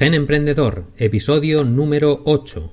Gen Emprendedor, episodio número 8.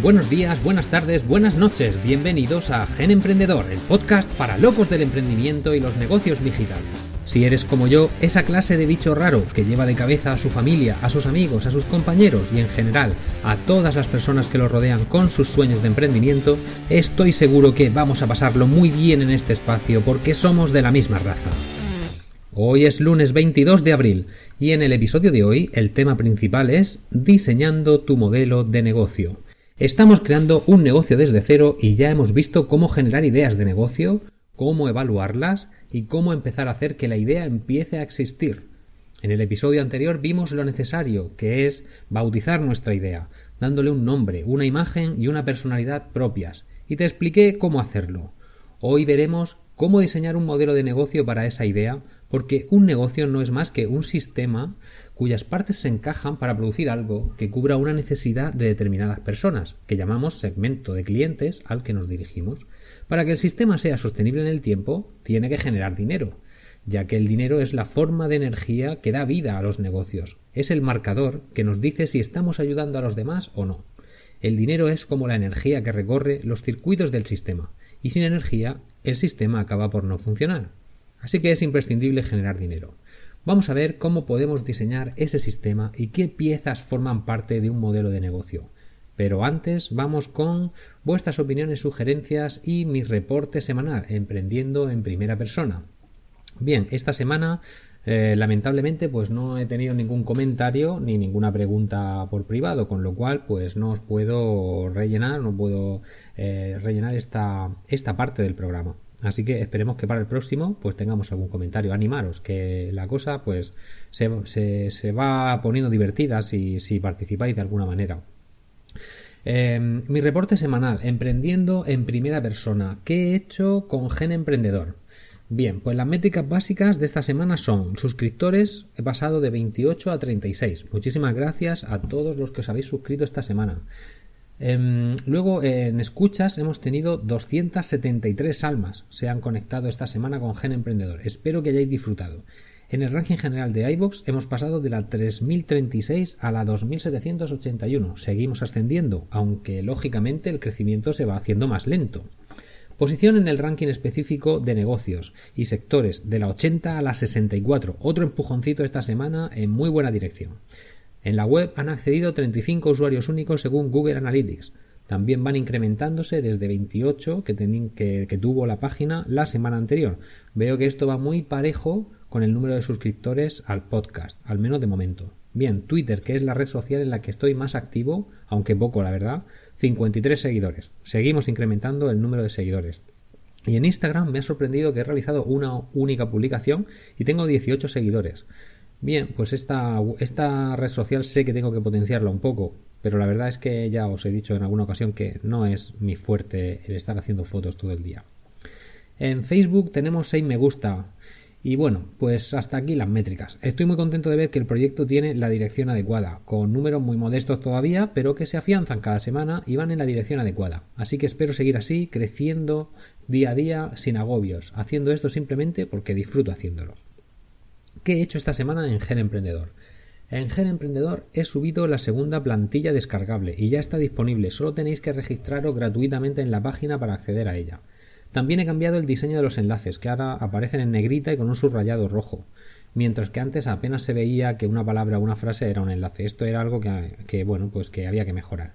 Buenos días, buenas tardes, buenas noches, bienvenidos a Gen Emprendedor, el podcast para locos del emprendimiento y los negocios digitales. Si eres como yo, esa clase de bicho raro que lleva de cabeza a su familia, a sus amigos, a sus compañeros y en general a todas las personas que lo rodean con sus sueños de emprendimiento, estoy seguro que vamos a pasarlo muy bien en este espacio porque somos de la misma raza. Hoy es lunes 22 de abril y en el episodio de hoy el tema principal es diseñando tu modelo de negocio. Estamos creando un negocio desde cero y ya hemos visto cómo generar ideas de negocio, cómo evaluarlas y cómo empezar a hacer que la idea empiece a existir. En el episodio anterior vimos lo necesario, que es bautizar nuestra idea, dándole un nombre, una imagen y una personalidad propias, y te expliqué cómo hacerlo. Hoy veremos cómo diseñar un modelo de negocio para esa idea, porque un negocio no es más que un sistema cuyas partes se encajan para producir algo que cubra una necesidad de determinadas personas, que llamamos segmento de clientes al que nos dirigimos. Para que el sistema sea sostenible en el tiempo, tiene que generar dinero, ya que el dinero es la forma de energía que da vida a los negocios, es el marcador que nos dice si estamos ayudando a los demás o no. El dinero es como la energía que recorre los circuitos del sistema, y sin energía el sistema acaba por no funcionar. Así que es imprescindible generar dinero. Vamos a ver cómo podemos diseñar ese sistema y qué piezas forman parte de un modelo de negocio. Pero antes vamos con vuestras opiniones, sugerencias y mi reporte semanal, emprendiendo en primera persona. Bien, esta semana eh, lamentablemente pues no he tenido ningún comentario ni ninguna pregunta por privado, con lo cual pues no os puedo rellenar, no puedo eh, rellenar esta, esta parte del programa. Así que esperemos que para el próximo pues tengamos algún comentario. Animaros, que la cosa pues se, se, va poniendo divertida si, si, participáis de alguna manera. Em, mi reporte semanal, emprendiendo en primera persona. ¿Qué he hecho con Gen Emprendedor? Bien, pues las métricas básicas de esta semana son suscriptores, he pasado de 28 a 36. Muchísimas gracias a todos los que os habéis suscrito esta semana. Em, luego, en escuchas hemos tenido 273 almas se han conectado esta semana con Gen Emprendedor. Espero que hayáis disfrutado. En el ranking general de iVoox hemos pasado de la 3036 a la 2781. Seguimos ascendiendo, aunque lógicamente el crecimiento se va haciendo más lento. Posición en el ranking específico de negocios y sectores de la 80 a la 64. Otro empujoncito esta semana en muy buena dirección. En la web han accedido 35 usuarios únicos según Google Analytics. También van incrementándose desde 28 que, que, tuvo la página la semana anterior. Veo que esto va muy parejo con el número de suscriptores al podcast, al menos de momento. Bien, Twitter, que es la red social en la que estoy más activo, aunque poco la verdad, 53 seguidores. Seguimos incrementando el número de seguidores. Y en Instagram me ha sorprendido que he realizado una única publicación y tengo 18 seguidores. Bien, pues esta, esta red social sé que tengo que potenciarla un poco, pero la verdad es que ya os he dicho en alguna ocasión que no es mi fuerte el estar haciendo fotos todo el día. En Facebook tenemos 6 me gusta. Y bueno, pues hasta aquí las métricas. Estoy muy contento de ver que el proyecto tiene la dirección adecuada, con números muy modestos todavía, pero que se afianzan cada semana y van en la dirección adecuada. Así que espero seguir así, creciendo día a día sin agobios, haciendo esto simplemente porque disfruto haciéndolo. ¿Qué he hecho esta semana en Gen Emprendedor? En Gen Emprendedor he subido la segunda plantilla descargable y ya está disponible, solo tenéis que registraros gratuitamente en la página para acceder a ella. También he cambiado el diseño de los enlaces, que ahora aparecen en negrita y con un subrayado rojo, mientras que antes apenas se veía que una palabra o una frase era un enlace. Esto era algo que, bueno, pues que había que mejorar.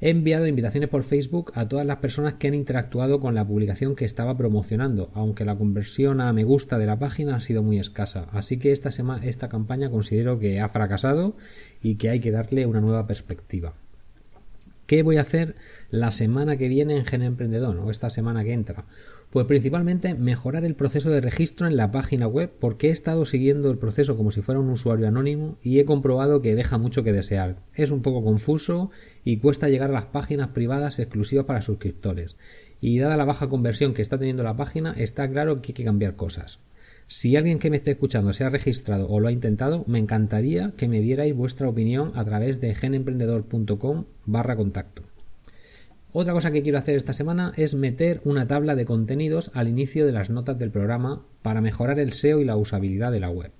He enviado invitaciones por Facebook a todas las personas que han interactuado con la publicación que estaba promocionando, aunque la conversión a me gusta de la página ha sido muy escasa. Así que esta, esta campaña considero que ha fracasado y que hay que darle una nueva perspectiva. ¿Qué voy a hacer la semana que viene en Gen Emprendedor o esta semana que entra? Pues principalmente mejorar el proceso de registro en la página web porque he estado siguiendo el proceso como si fuera un usuario anónimo y he comprobado que deja mucho que desear. Es un poco confuso y cuesta llegar a las páginas privadas exclusivas para suscriptores. Y dada la baja conversión que está teniendo la página, está claro que hay que cambiar cosas. Si alguien que me esté escuchando se ha registrado o lo ha intentado, me encantaría que me dierais vuestra opinión a través de genemprendedor.com barra contacto. Otra cosa que quiero hacer esta semana es meter una tabla de contenidos al inicio de las notas del programa para mejorar el SEO y la usabilidad de la web.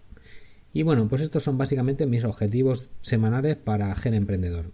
Y bueno, pues estos son básicamente mis objetivos semanales para Gen Emprendedor.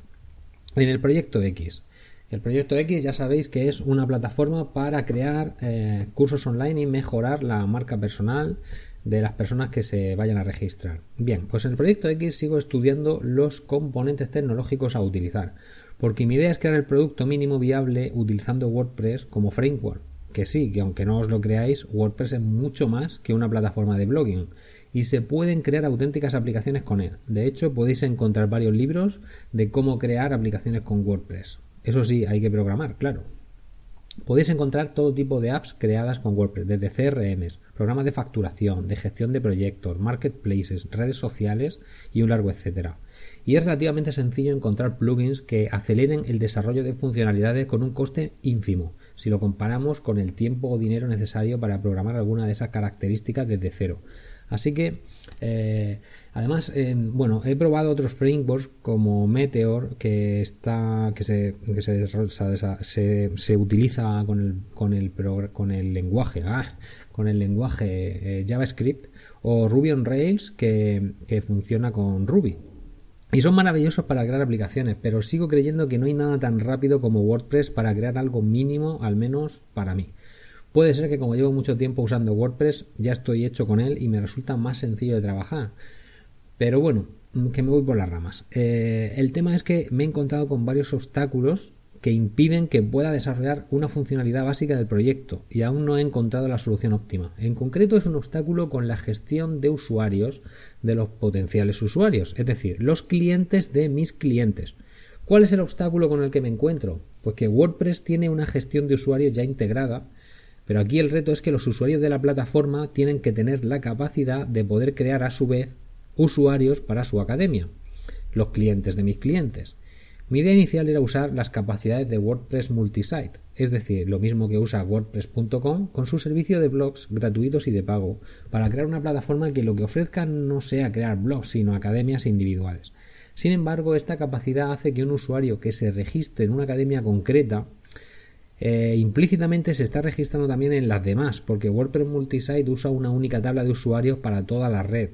En el proyecto X. El proyecto X ya sabéis que es una plataforma para crear eh, cursos online y mejorar la marca personal de las personas que se vayan a registrar. Bien, pues en el proyecto X sigo estudiando los componentes tecnológicos a utilizar, porque mi idea es crear el producto mínimo viable utilizando WordPress como framework. Que sí, que aunque no os lo creáis, WordPress es mucho más que una plataforma de blogging y se pueden crear auténticas aplicaciones con él. De hecho, podéis encontrar varios libros de cómo crear aplicaciones con WordPress. Eso sí, hay que programar, claro. Podéis encontrar todo tipo de apps creadas con WordPress, desde CRMs, programas de facturación, de gestión de proyectos, marketplaces, redes sociales y un largo etcétera. Y es relativamente sencillo encontrar plugins que aceleren el desarrollo de funcionalidades con un coste ínfimo, si lo comparamos con el tiempo o dinero necesario para programar alguna de esas características desde cero. Así que, eh, además, bueno, he probado otros frameworks como Meteor que está, que se, que se, se, utiliza con el, con el, con el lenguaje, ah, con el lenguaje eh, JavaScript o Ruby on Rails que, que funciona con Ruby. Y son maravillosos para crear aplicaciones, pero sigo creyendo que no hay nada tan rápido como WordPress para crear algo mínimo, al menos para mí. Puede ser que como llevo mucho tiempo usando WordPress, ya estoy hecho con él y me resulta más sencillo de trabajar. Pero bueno, que me voy por las ramas. Eh, el tema es que me he encontrado con varios obstáculos que impiden que pueda desarrollar una funcionalidad básica del proyecto y aún no he encontrado la solución óptima. En concreto es un obstáculo con la gestión de usuarios de los potenciales usuarios, es decir, los clientes de mis clientes. ¿Cuál es el obstáculo con el que me encuentro? Pues que WordPress tiene una gestión de usuarios ya integrada pero aquí el reto es que los usuarios de la plataforma tienen que tener la capacidad de poder crear a su vez usuarios para su academia, los clientes de mis clientes. Mi idea inicial era usar las capacidades de WordPress Multisite, es decir, lo mismo que usa WordPress.com con su servicio de blogs gratuitos y de pago, para crear una plataforma que lo que ofrezca no sea crear blogs, sino academias individuales. Sin embargo, esta capacidad hace que un usuario que se registre en una academia concreta eh, implícitamente se está registrando también en las demás, porque WordPress Multisite usa una única tabla de usuarios para toda la red.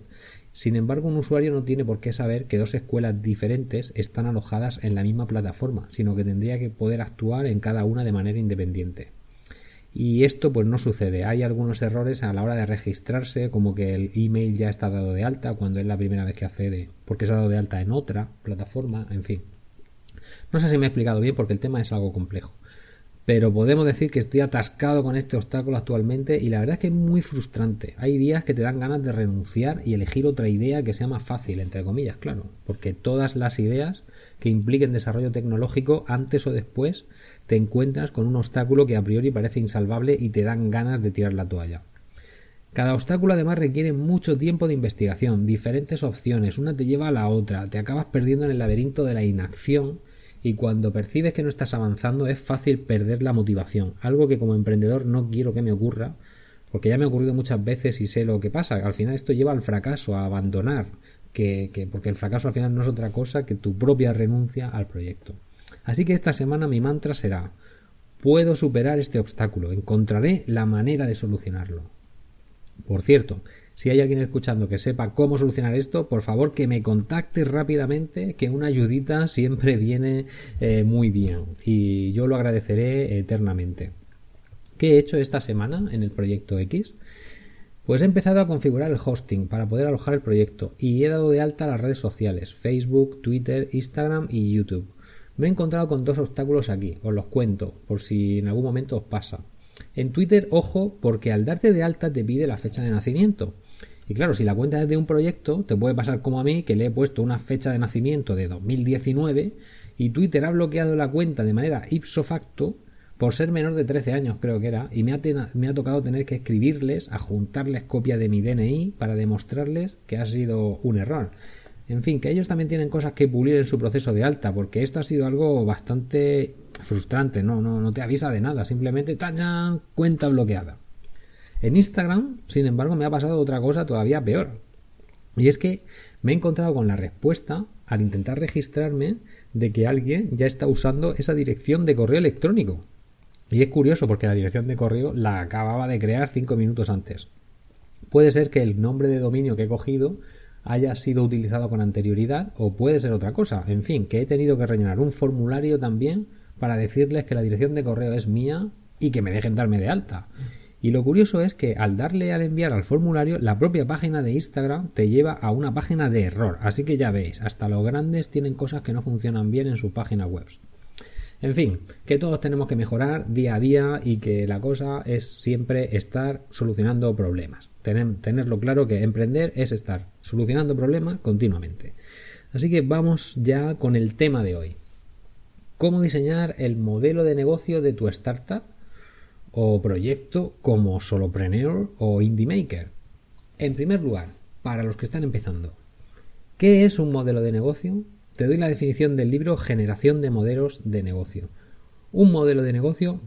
Sin embargo, un usuario no tiene por qué saber que dos escuelas diferentes están alojadas en la misma plataforma, sino que tendría que poder actuar en cada una de manera independiente. Y esto pues no sucede. Hay algunos errores a la hora de registrarse, como que el email ya está dado de alta cuando es la primera vez que accede, porque se ha dado de alta en otra plataforma, en fin. No sé si me he explicado bien porque el tema es algo complejo pero podemos decir que estoy atascado con este obstáculo actualmente y la verdad es que es muy frustrante. Hay días que te dan ganas de renunciar y elegir otra idea que sea más fácil, entre comillas, claro, porque todas las ideas que impliquen desarrollo tecnológico, antes o después, te encuentras con un obstáculo que a priori parece insalvable y te dan ganas de tirar la toalla. Cada obstáculo además requiere mucho tiempo de investigación, diferentes opciones, una te lleva a la otra, te acabas perdiendo en el laberinto de la inacción y cuando percibes que no estás avanzando es fácil perder la motivación, algo que como emprendedor no quiero que me ocurra, porque ya me ha ocurrido muchas veces y sé lo que pasa, al final esto lleva al fracaso, a abandonar, que, que, porque el fracaso al final no es otra cosa que tu propia renuncia al proyecto. Así que esta semana mi mantra será, puedo superar este obstáculo, encontraré la manera de solucionarlo. Por cierto, si hay alguien escuchando que sepa cómo solucionar esto, por favor que me contacte rápidamente, que una ayudita siempre viene eh, muy bien y yo lo agradeceré eternamente. ¿Qué he hecho esta semana en el proyecto X? Pues he empezado a configurar el hosting para poder alojar el proyecto y he dado de alta las redes sociales, Facebook, Twitter, Instagram y YouTube. Me he encontrado con dos obstáculos aquí, os los cuento, por si en algún momento os pasa. En Twitter, ojo, porque al darte de alta te pide la fecha de nacimiento. Y claro, si la cuenta es de un proyecto, te puede pasar como a mí, que le he puesto una fecha de nacimiento de 2019 y Twitter ha bloqueado la cuenta de manera ipso facto por ser menor de 13 años, creo que era, y me ha, me ha tocado tener que escribirles, a juntarles copia de mi DNI para demostrarles que ha sido un error. En fin, que ellos también tienen cosas que pulir en su proceso de alta, porque esto ha sido algo bastante frustrante, no, no, no te avisa de nada, simplemente ¡tachan! cuenta bloqueada. En Instagram, sin embargo, me ha pasado otra cosa todavía peor. Y es que me he encontrado con la respuesta, al intentar registrarme, de que alguien ya está usando esa dirección de correo electrónico. Y es curioso porque la dirección de correo la acababa de crear cinco minutos antes. Puede ser que el nombre de dominio que he cogido haya sido utilizado con anterioridad o puede ser otra cosa. En fin, que he tenido que rellenar un formulario también para decirles que la dirección de correo es mía y que me dejen darme de alta. Y lo curioso es que al darle al enviar al formulario, la propia página de Instagram te lleva a una página de error. Así que ya veis, hasta los grandes tienen cosas que no funcionan bien en sus páginas web. En fin, que todos tenemos que mejorar día a día y que la cosa es siempre estar solucionando problemas. tenerlo claro que emprender es estar solucionando problemas continuamente. Así que vamos ya con el tema de hoy. ¿Cómo diseñar el modelo de negocio de tu startup o proyecto como solopreneur o indie maker? En primer lugar, para los que están empezando, ¿qué es un modelo de negocio? Te doy la definición del libro Generación de modelos de negocio. Un modelo de negocio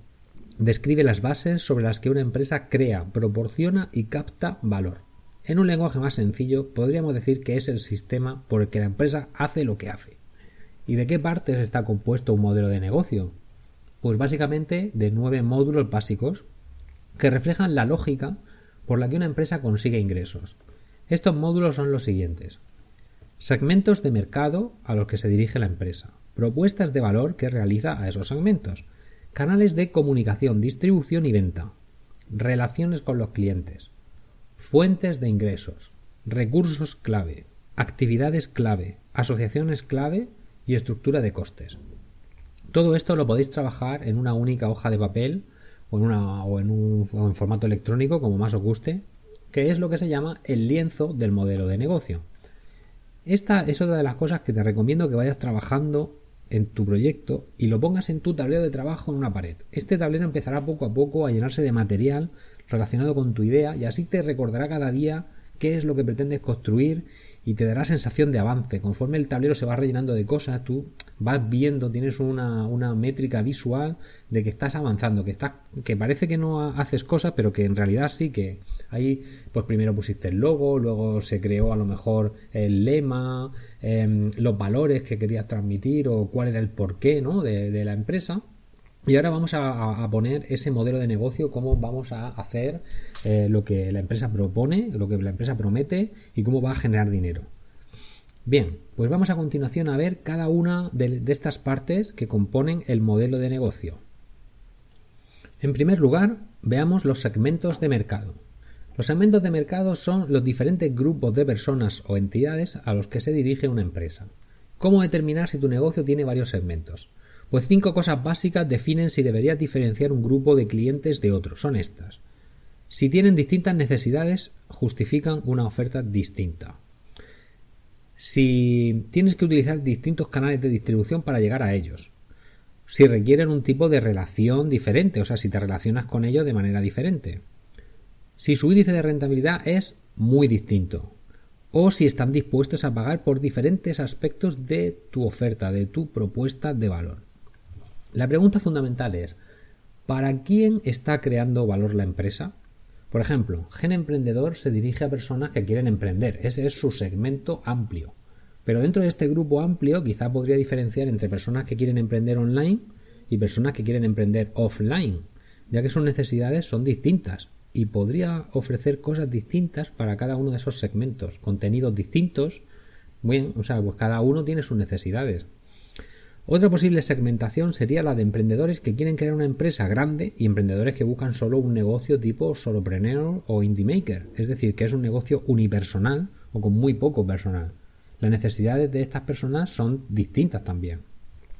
describe las bases sobre las que una empresa crea, proporciona y capta valor. En un lenguaje más sencillo, podríamos decir que es el sistema por el que la empresa hace lo que hace. ¿Y de qué partes está compuesto un modelo de negocio? Pues básicamente de nueve módulos básicos que reflejan la lógica por la que una empresa consigue ingresos. Estos módulos son los siguientes. Segmentos de mercado a los que se dirige la empresa. Propuestas de valor que realiza a esos segmentos. Canales de comunicación, distribución y venta. Relaciones con los clientes. Fuentes de ingresos. Recursos clave. Actividades clave. Asociaciones clave y estructura de costes. Todo esto lo podéis trabajar en una única hoja de papel o en, un formato electrónico, como más os guste, que es lo que se llama el lienzo del modelo de negocio. Esta es otra de las cosas que te recomiendo que vayas trabajando en tu proyecto y lo pongas en tu tablero de trabajo en una pared. Este tablero empezará poco a poco a llenarse de material relacionado con tu idea y así te recordará cada día qué es lo que pretendes construir y te dará sensación de avance. Conforme el tablero se va rellenando de cosas, tú vas viendo, tienes una, una, métrica visual de que estás avanzando, que estás, que parece que no haces cosas, pero que en realidad sí que ahí, pues primero pusiste el logo, luego se creó a lo mejor el lema, em, los valores que querías transmitir o cuál era el porqué, ¿no? de, de la empresa. Y ahora vamos a, poner ese modelo de negocio, cómo vamos a hacer eh, lo que la empresa propone, lo que la empresa promete y cómo va a generar dinero. Bien, pues vamos a continuación a ver cada una de, de estas partes que componen el modelo de negocio. En primer lugar, veamos los segmentos de mercado. Los segmentos de mercado son los diferentes grupos de personas o entidades a los que se dirige una empresa. ¿Cómo determinar si tu negocio tiene varios segmentos? Pues cinco cosas básicas definen si deberías diferenciar un grupo de clientes de otro. Son estas. Si tienen distintas necesidades, justifican una oferta distinta. Si tienes que utilizar distintos canales de distribución para llegar a ellos. Si requieren un tipo de relación diferente, o sea, si te relacionas con ellos de manera diferente. Si su índice de rentabilidad es muy distinto. O si están dispuestos a pagar por diferentes aspectos de tu oferta, de tu propuesta de valor. La pregunta fundamental es, ¿para quién está creando valor la empresa? Por ejemplo, Gen Emprendedor se dirige a personas que quieren emprender, ese es su segmento amplio. Pero dentro de este grupo amplio quizá podría diferenciar entre personas que quieren emprender online y personas que quieren emprender offline, ya que sus necesidades son distintas y podría ofrecer cosas distintas para cada uno de esos segmentos, contenidos distintos. Bien, o sea, pues cada uno tiene sus necesidades. Otra posible segmentación sería la de emprendedores que quieren crear una empresa grande y emprendedores que buscan solo un negocio tipo solopreneur o indie maker, es decir, que es un negocio unipersonal o con muy poco personal. Las necesidades de estas personas son distintas también.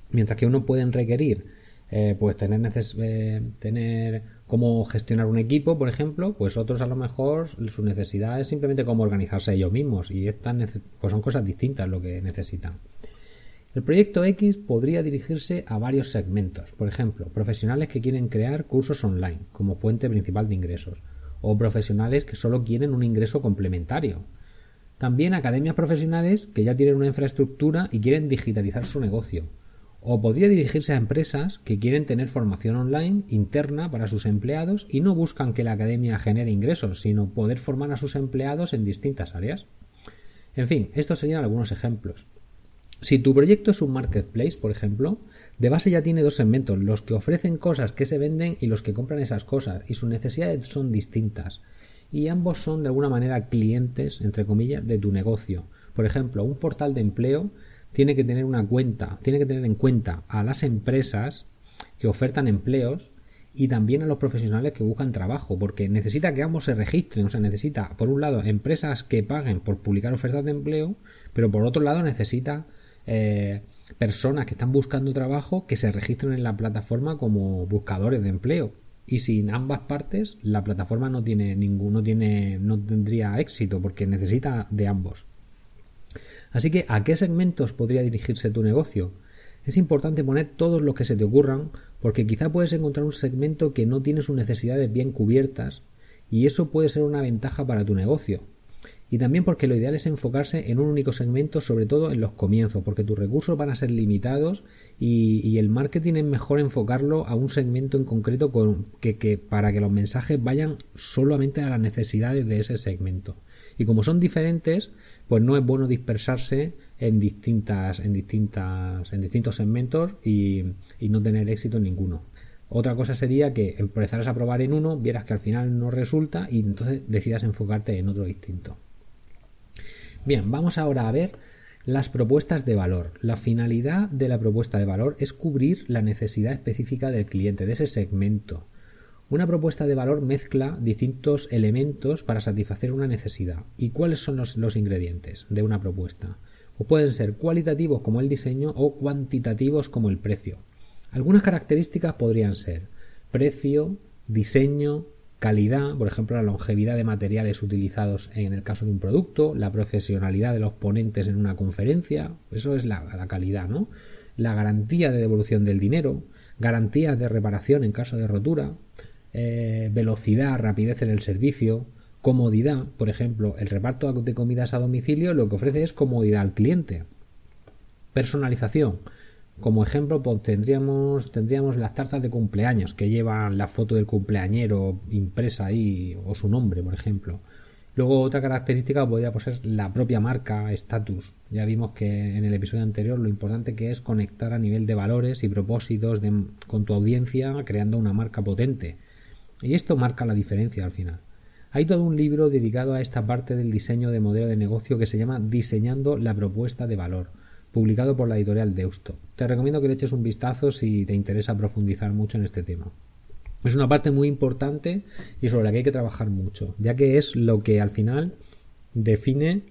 Mientras que uno pueden requerir eh, pues tener, eh, tener cómo gestionar un equipo, por ejemplo, pues otros a lo mejor su necesidad es simplemente cómo organizarse ellos mismos y estas pues son cosas distintas lo que necesitan. El proyecto X podría dirigirse a varios segmentos, por ejemplo, profesionales que quieren crear cursos online como fuente principal de ingresos, o profesionales que solo quieren un ingreso complementario. También academias profesionales que ya tienen una infraestructura y quieren digitalizar su negocio. O podría dirigirse a empresas que quieren tener formación online interna para sus empleados y no buscan que la academia genere ingresos, sino poder formar a sus empleados en distintas áreas. En fin, estos serían algunos ejemplos. Si tu proyecto es un marketplace, por ejemplo, de base ya tiene dos segmentos, los que ofrecen cosas que se venden y los que compran esas cosas, y sus necesidades son distintas. Y ambos son de alguna manera clientes, entre comillas, de tu negocio. Por ejemplo, un portal de empleo tiene que tener una cuenta, tiene que tener en cuenta a las empresas que ofertan empleos y también a los profesionales que buscan trabajo, porque necesita que ambos se registren, o sea, necesita, por un lado, empresas que paguen por publicar ofertas de empleo, pero por otro lado necesita eh, personas que están buscando trabajo que se registren en la plataforma como buscadores de empleo. Y sin ambas partes, la plataforma no tiene ninguno, tiene, no tendría éxito, porque necesita de ambos. Así que, ¿a qué segmentos podría dirigirse tu negocio? Es importante poner todos los que se te ocurran, porque quizá puedes encontrar un segmento que no tiene sus necesidades bien cubiertas, y eso puede ser una ventaja para tu negocio. Y también porque lo ideal es enfocarse en un único segmento, sobre todo en los comienzos, porque tus recursos van a ser limitados y, el marketing es mejor enfocarlo a un segmento en concreto con, que, que para que los mensajes vayan solamente a las necesidades de ese segmento. Y como son diferentes, pues no es bueno dispersarse en distintas, en distintas, en distintos segmentos y, y no tener éxito en ninguno. Otra cosa sería que empezaras a probar en uno, vieras que al final no resulta y entonces decidas enfocarte en otro distinto. Bien, vamos ahora a ver las propuestas de valor. La finalidad de la propuesta de valor es cubrir la necesidad específica del cliente, de ese segmento. Una propuesta de valor mezcla distintos elementos para satisfacer una necesidad. ¿Y cuáles son los, ingredientes de una propuesta? O pueden ser cualitativos como el diseño o cuantitativos como el precio. Algunas características podrían ser precio, diseño, calidad, por ejemplo, la longevidad de materiales utilizados en el caso de un producto, la profesionalidad de los ponentes en una conferencia, eso es la, calidad, ¿no? La garantía de devolución del dinero, garantías de reparación en caso de rotura, eh, velocidad, rapidez en el servicio, comodidad, por ejemplo, el reparto de comidas a domicilio lo que ofrece es comodidad al cliente. Personalización. Como ejemplo, pues, tendríamos, las tarzas de cumpleaños que llevan la foto del cumpleañero impresa ahí o su nombre, por ejemplo. Luego otra característica podría ser la propia marca, estatus. Ya vimos que en el episodio anterior lo importante que es conectar a nivel de valores y propósitos con tu audiencia creando una marca potente. Y esto marca la diferencia al final. Hay todo un libro dedicado a esta parte del diseño de modelo de negocio que se llama Diseñando la propuesta de valor, publicado por la editorial Deusto. Te recomiendo que le eches un vistazo si te interesa profundizar mucho en este tema. Es una parte muy importante y sobre la que hay que trabajar mucho, ya que es lo que al final define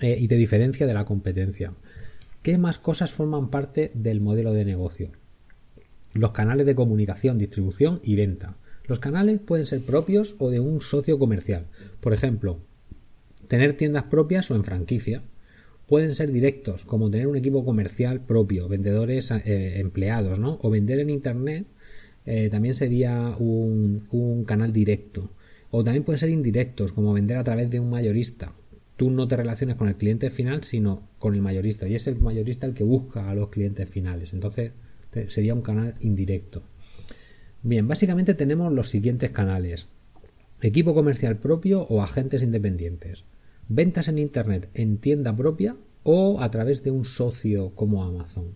eh, y te diferencia de la competencia. ¿Qué más cosas forman parte del modelo de negocio? Los canales de comunicación, distribución y venta. Los canales pueden ser propios o de un socio comercial. Por ejemplo, tener tiendas propias o en franquicia. Pueden ser directos, como tener un equipo comercial propio, vendedores eh, empleados, ¿no? O vender en Internet eh, también sería un, un canal directo. O también pueden ser indirectos, como vender a través de un mayorista. Tú no te relacionas con el cliente final, sino con el mayorista. Y es el mayorista el que busca a los clientes finales. Entonces sería un canal indirecto. Bien, básicamente tenemos los siguientes canales. Equipo comercial propio o agentes independientes. Ventas en Internet en tienda propia o a través de un socio como Amazon.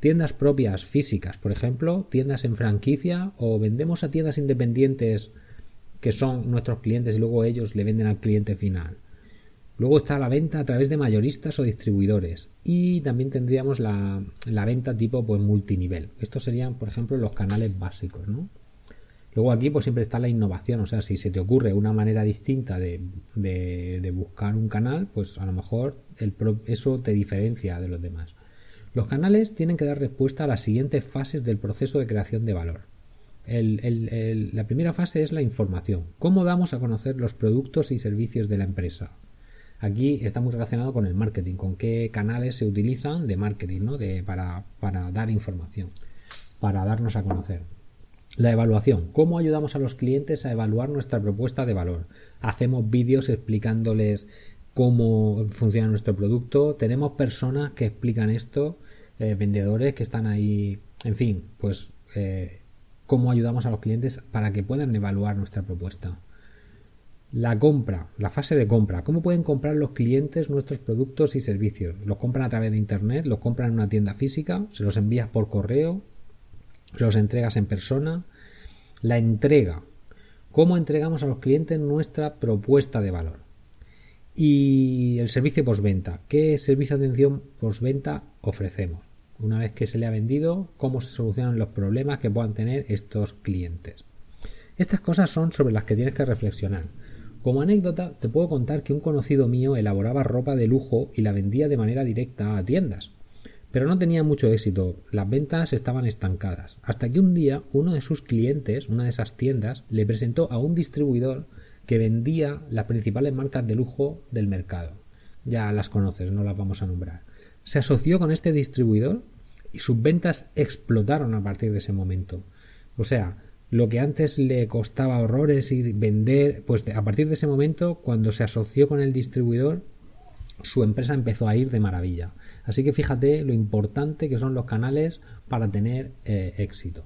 Tiendas propias físicas, por ejemplo, tiendas en franquicia o vendemos a tiendas independientes que son nuestros clientes y luego ellos le venden al cliente final. Luego está la venta a través de mayoristas o distribuidores. Y también tendríamos la, venta tipo pues, multinivel. Estos serían, por ejemplo, los canales básicos, ¿no? Luego aquí pues siempre está la innovación, o sea, si se te ocurre una manera distinta de, de, buscar un canal, pues a lo mejor el eso te diferencia de los demás. Los canales tienen que dar respuesta a las siguientes fases del proceso de creación de valor. la primera fase es la información. ¿Cómo damos a conocer los productos y servicios de la empresa? Aquí está muy relacionado con el marketing, con qué canales se utilizan de marketing, ¿no? De, para, para dar información, para darnos a conocer. La evaluación. ¿Cómo ayudamos a los clientes a evaluar nuestra propuesta de valor? Hacemos vídeos explicándoles cómo funciona nuestro producto. Tenemos personas que explican esto, eh, vendedores que están ahí, en fin, pues eh, cómo ayudamos a los clientes para que puedan evaluar nuestra propuesta. La compra, la fase de compra. ¿Cómo pueden comprar los clientes nuestros productos y servicios? ¿Los compran a través de Internet? ¿Los compran en una tienda física? ¿Se los envías por correo? ¿Los entregas en persona? La entrega. ¿Cómo entregamos a los clientes nuestra propuesta de valor? Y el servicio postventa. ¿Qué servicio de atención postventa ofrecemos? Una vez que se le ha vendido, ¿cómo se solucionan los problemas que puedan tener estos clientes? Estas cosas son sobre las que tienes que reflexionar. Como anécdota, te puedo contar que un conocido mío elaboraba ropa de lujo y la vendía de manera directa a tiendas. Pero no tenía mucho éxito, las ventas estaban estancadas, hasta que un día uno de sus clientes, una de esas tiendas, le presentó a un distribuidor que vendía las principales marcas de lujo del mercado. Ya las conoces, no las vamos a nombrar. Se asoció con este distribuidor y sus ventas explotaron a partir de ese momento. O sea, lo que antes le costaba horrores ir vender, pues a partir de ese momento, cuando se asoció con el distribuidor, su empresa empezó a ir de maravilla. Así que fíjate lo importante que son los canales para tener eh, éxito.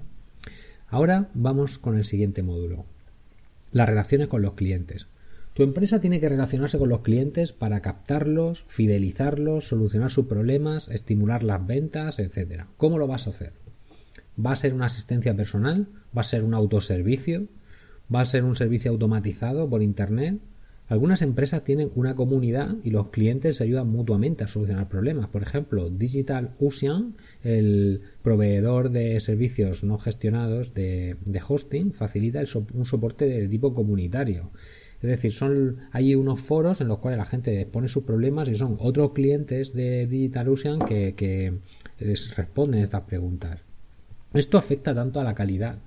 Ahora vamos con el siguiente módulo. Las relaciones con los clientes. Tu empresa tiene que relacionarse con los clientes para captarlos, fidelizarlos, solucionar sus problemas, estimular las ventas, etc. ¿Cómo lo vas a hacer? ¿Va a ser una asistencia personal? ¿Va a ser un autoservicio? ¿Va a ser un servicio automatizado por Internet? Algunas empresas tienen una comunidad y los clientes se ayudan mutuamente a solucionar problemas. Por ejemplo, Digital Ocean, el proveedor de servicios no gestionados de, hosting, facilita un soporte de tipo comunitario. Es decir, son hay unos foros en los cuales la gente expone sus problemas y son otros clientes de DigitalOcean que, que les responden estas preguntas. Esto afecta tanto a la calidad,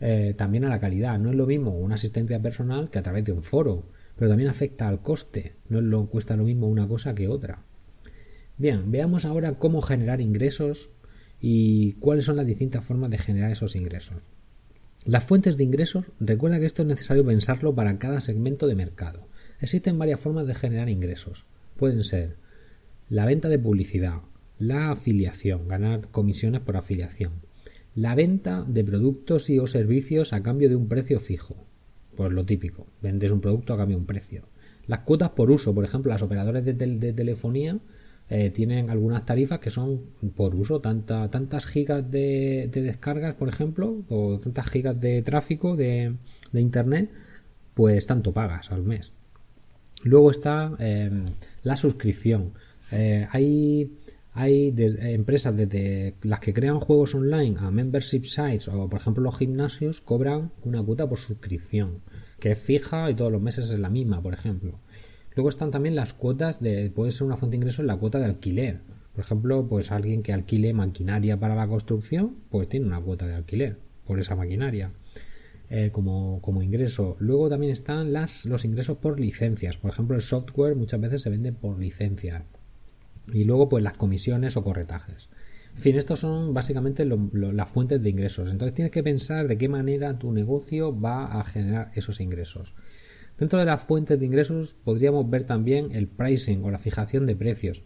eh, también a la calidad. No es lo mismo una asistencia personal que a través de un foro pero también afecta al coste. No cuesta lo mismo una cosa que otra. Bien, veamos ahora cómo generar ingresos y cuáles son las distintas formas de generar esos ingresos. Las fuentes de ingresos, recuerda que esto es necesario pensarlo para cada segmento de mercado. Existen varias formas de generar ingresos. Pueden ser la venta de publicidad, la afiliación, ganar comisiones por afiliación, la venta de productos y o servicios a cambio de un precio fijo, pues lo típico, vendes un producto a cambio de un precio. Las cuotas por uso, por ejemplo, las operadoras de, telefonía eh, tienen algunas tarifas que son por uso, tanta, tantas gigas de, descargas, por ejemplo, o tantas gigas de tráfico de, internet, pues tanto pagas al mes. Luego está em, la suscripción. Eh, hay hay empresas desde las que crean juegos online a membership sites o por ejemplo los gimnasios cobran una cuota por suscripción que es fija y todos los meses es la misma, por ejemplo. Luego están también las cuotas de puede ser una fuente de ingreso en la cuota de alquiler. Por ejemplo, pues alguien que alquile maquinaria para la construcción, pues tiene una cuota de alquiler por esa maquinaria. Eh, como, como, ingreso. Luego también están las, los ingresos por licencias. Por ejemplo, el software muchas veces se vende por licencia. Y luego, pues las comisiones o corretajes. En fin, estos son básicamente las fuentes de ingresos. Entonces tienes que pensar de qué manera tu negocio va a generar esos ingresos. Dentro de las fuentes de ingresos podríamos ver también el pricing o la fijación de precios.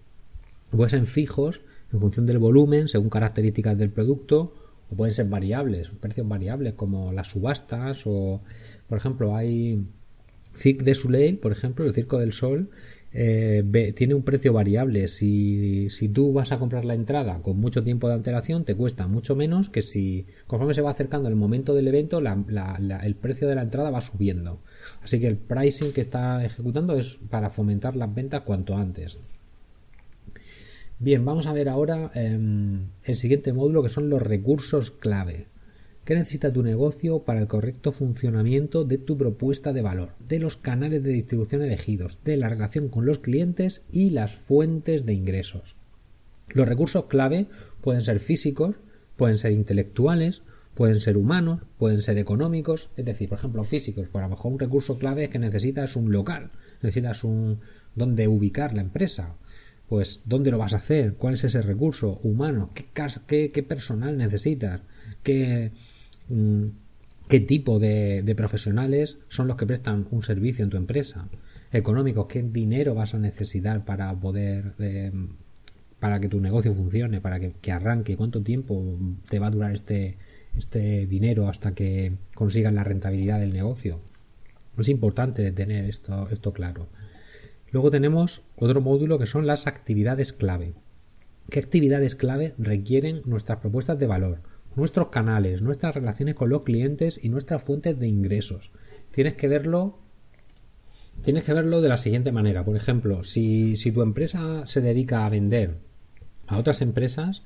Pueden ser fijos en función del volumen, según características del producto, o pueden ser variables, precios variables como las subastas o, por ejemplo, hay Cirque de Soleil, por ejemplo, el Circo del Sol, eh, tiene un precio variable. Si, si, tú vas a comprar la entrada con mucho tiempo de antelación, te cuesta mucho menos que si conforme se va acercando el momento del evento, el precio de la entrada va subiendo. Así que el pricing que está ejecutando es para fomentar las ventas cuanto antes. Bien, vamos a ver ahora em, el siguiente módulo que son los recursos clave. ¿Qué necesita tu negocio para el correcto funcionamiento de tu propuesta de valor, de los canales de distribución elegidos, de la relación con los clientes y las fuentes de ingresos? Los recursos clave pueden ser físicos, pueden ser intelectuales, pueden ser humanos, pueden ser económicos, es decir, por ejemplo, físicos, por a lo mejor un recurso clave es que necesitas un local, necesitas un dónde ubicar la empresa, pues dónde lo vas a hacer, cuál es ese recurso humano, qué, qué, personal necesitas, qué, qué tipo de, profesionales son los que prestan un servicio en tu empresa, económicos, qué dinero vas a necesitar para poder, eh, para que tu negocio funcione, para que, arranque, cuánto tiempo te va a durar este, este dinero hasta que consigas la rentabilidad del negocio. Es importante tener esto, esto claro. Luego tenemos otro módulo que son las actividades clave. ¿Qué actividades clave requieren nuestras propuestas de valor? Nuestros canales, nuestras relaciones con los clientes y nuestras fuentes de ingresos. Tienes que verlo Tienes que verlo de la siguiente manera. Por ejemplo, si, tu empresa se dedica a vender a otras empresas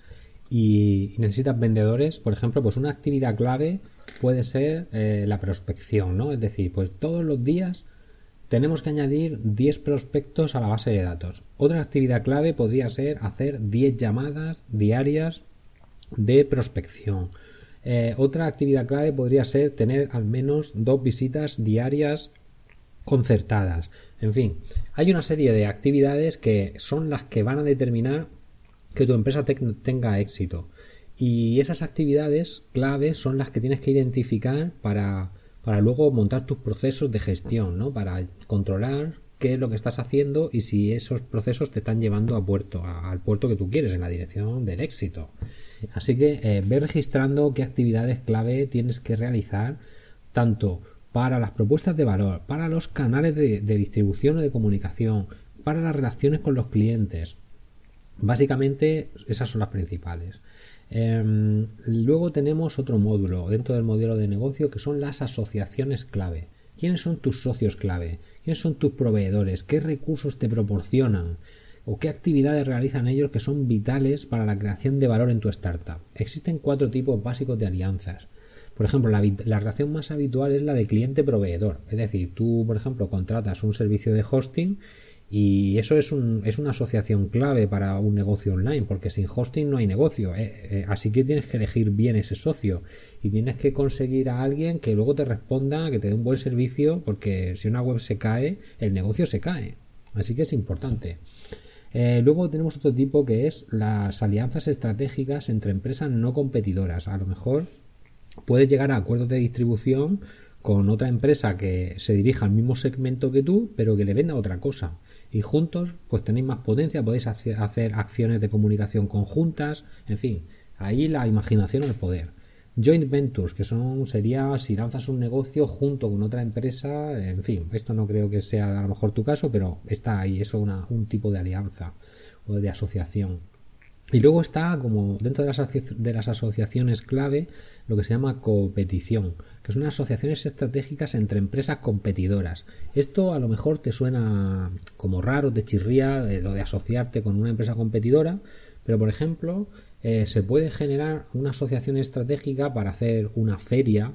y, necesitas vendedores, por ejemplo, pues una actividad clave puede ser eh, la prospección, ¿no? Es decir, pues todos los días tenemos que añadir 10 prospectos a la base de datos. Otra actividad clave podría ser hacer 10 llamadas diarias de prospección. Eh, otra actividad clave podría ser tener al menos dos visitas diarias concertadas. En fin, hay una serie de actividades que son las que van a determinar que tu empresa tenga éxito. Y esas actividades clave son las que tienes que identificar para, para luego montar tus procesos de gestión, ¿no? Para controlar qué es lo que estás haciendo y si esos procesos te están llevando a puerto, al puerto que tú quieres, en la dirección del éxito. Así que eh, ve registrando qué actividades clave tienes que realizar, tanto para las propuestas de valor, para los canales de, distribución o de comunicación, para las relaciones con los clientes. Básicamente esas son las principales. Em, luego tenemos otro módulo dentro del modelo de negocio que son las asociaciones clave. ¿Quiénes son tus socios clave? ¿Quiénes son tus proveedores? ¿Qué recursos te proporcionan? ¿O qué actividades realizan ellos que son vitales para la creación de valor en tu startup? Existen cuatro tipos básicos de alianzas. Por ejemplo, la, relación más habitual es la de cliente-proveedor. Es decir, tú, por ejemplo, contratas un servicio de hosting y eso es, un, es una asociación clave para un negocio online, porque sin hosting no hay negocio. Eh, eh, así que tienes que elegir bien ese socio y tienes que conseguir a alguien que luego te responda, que te dé un buen servicio, porque si una web se cae, el negocio se cae. Así que es importante. Eh, luego tenemos otro tipo que es las alianzas estratégicas entre empresas no competidoras. A lo mejor puedes llegar a acuerdos de distribución con otra empresa que se dirija al mismo segmento que tú, pero que le venda otra cosa. Y juntos, pues tenéis más potencia, podéis hacer acciones de comunicación conjuntas, en fin, ahí la imaginación el poder. Joint ventures, que son sería si lanzas un negocio junto con otra empresa, en fin, esto no creo que sea a lo mejor tu caso, pero está ahí, eso es un tipo de alianza o de asociación. Y luego está, como dentro de las, de las asociaciones clave, lo que se llama competición, que son asociaciones estratégicas entre empresas competidoras. Esto a lo mejor te suena como raro, te chirría eh, lo de asociarte con una empresa competidora, pero por ejemplo, eh, se puede generar una asociación estratégica para hacer una feria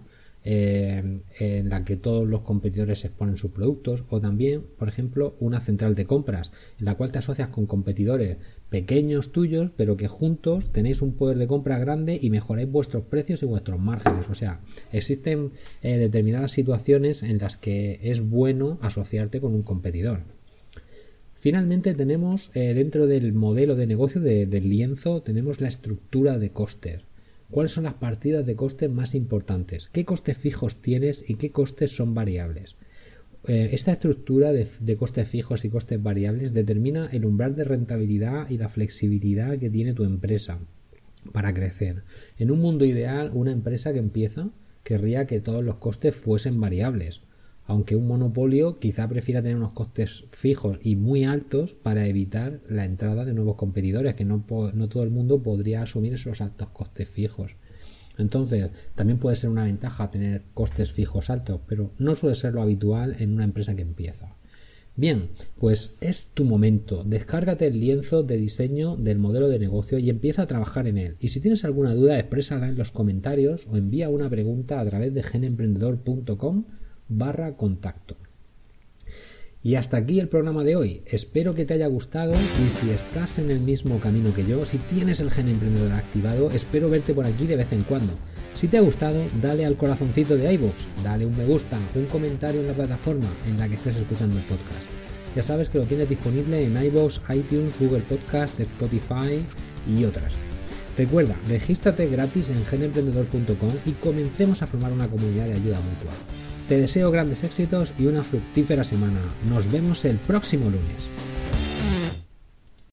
eh, en la que todos los competidores exponen sus productos o también, por ejemplo, una central de compras en la cual te asocias con competidores pequeños tuyos, pero que juntos tenéis un poder de compra grande y mejoráis vuestros precios y vuestros márgenes. O sea, existen eh, determinadas situaciones en las que es bueno asociarte con un competidor. Finalmente tenemos eh, dentro del modelo de negocio del lienzo tenemos la estructura de costes. ¿Cuáles son las partidas de costes más importantes? ¿Qué costes fijos tienes y qué costes son variables? Eh, esta estructura de, costes fijos y costes variables determina el umbral de rentabilidad y la flexibilidad que tiene tu empresa para crecer. En un mundo ideal, una empresa que empieza querría que todos los costes fuesen variables aunque un monopolio quizá prefiera tener unos costes fijos y muy altos para evitar la entrada de nuevos competidores, que no, todo el mundo podría asumir esos altos costes fijos. Entonces, también puede ser una ventaja tener costes fijos altos, pero no suele ser lo habitual en una empresa que empieza. Bien, pues es tu momento. Descárgate el lienzo de diseño del modelo de negocio y empieza a trabajar en él. Y si tienes alguna duda, exprésala en los comentarios o envía una pregunta a través de genemprendedor.com barra contacto. Y hasta aquí el programa de hoy. Espero que te haya gustado y si estás en el mismo camino que yo, si tienes el gen emprendedor activado, espero verte por aquí de vez en cuando. Si te ha gustado, dale al corazoncito de iVoox, dale un me gusta, un comentario en la plataforma en la que estés escuchando el podcast. Ya sabes que lo tienes disponible en iVoox, iTunes, Google Podcast, Spotify y otras. Recuerda, regístrate gratis en genemprendedor.com y comencemos a formar una comunidad de ayuda mutua. Te deseo grandes éxitos y una fructífera semana. Nos vemos el próximo lunes.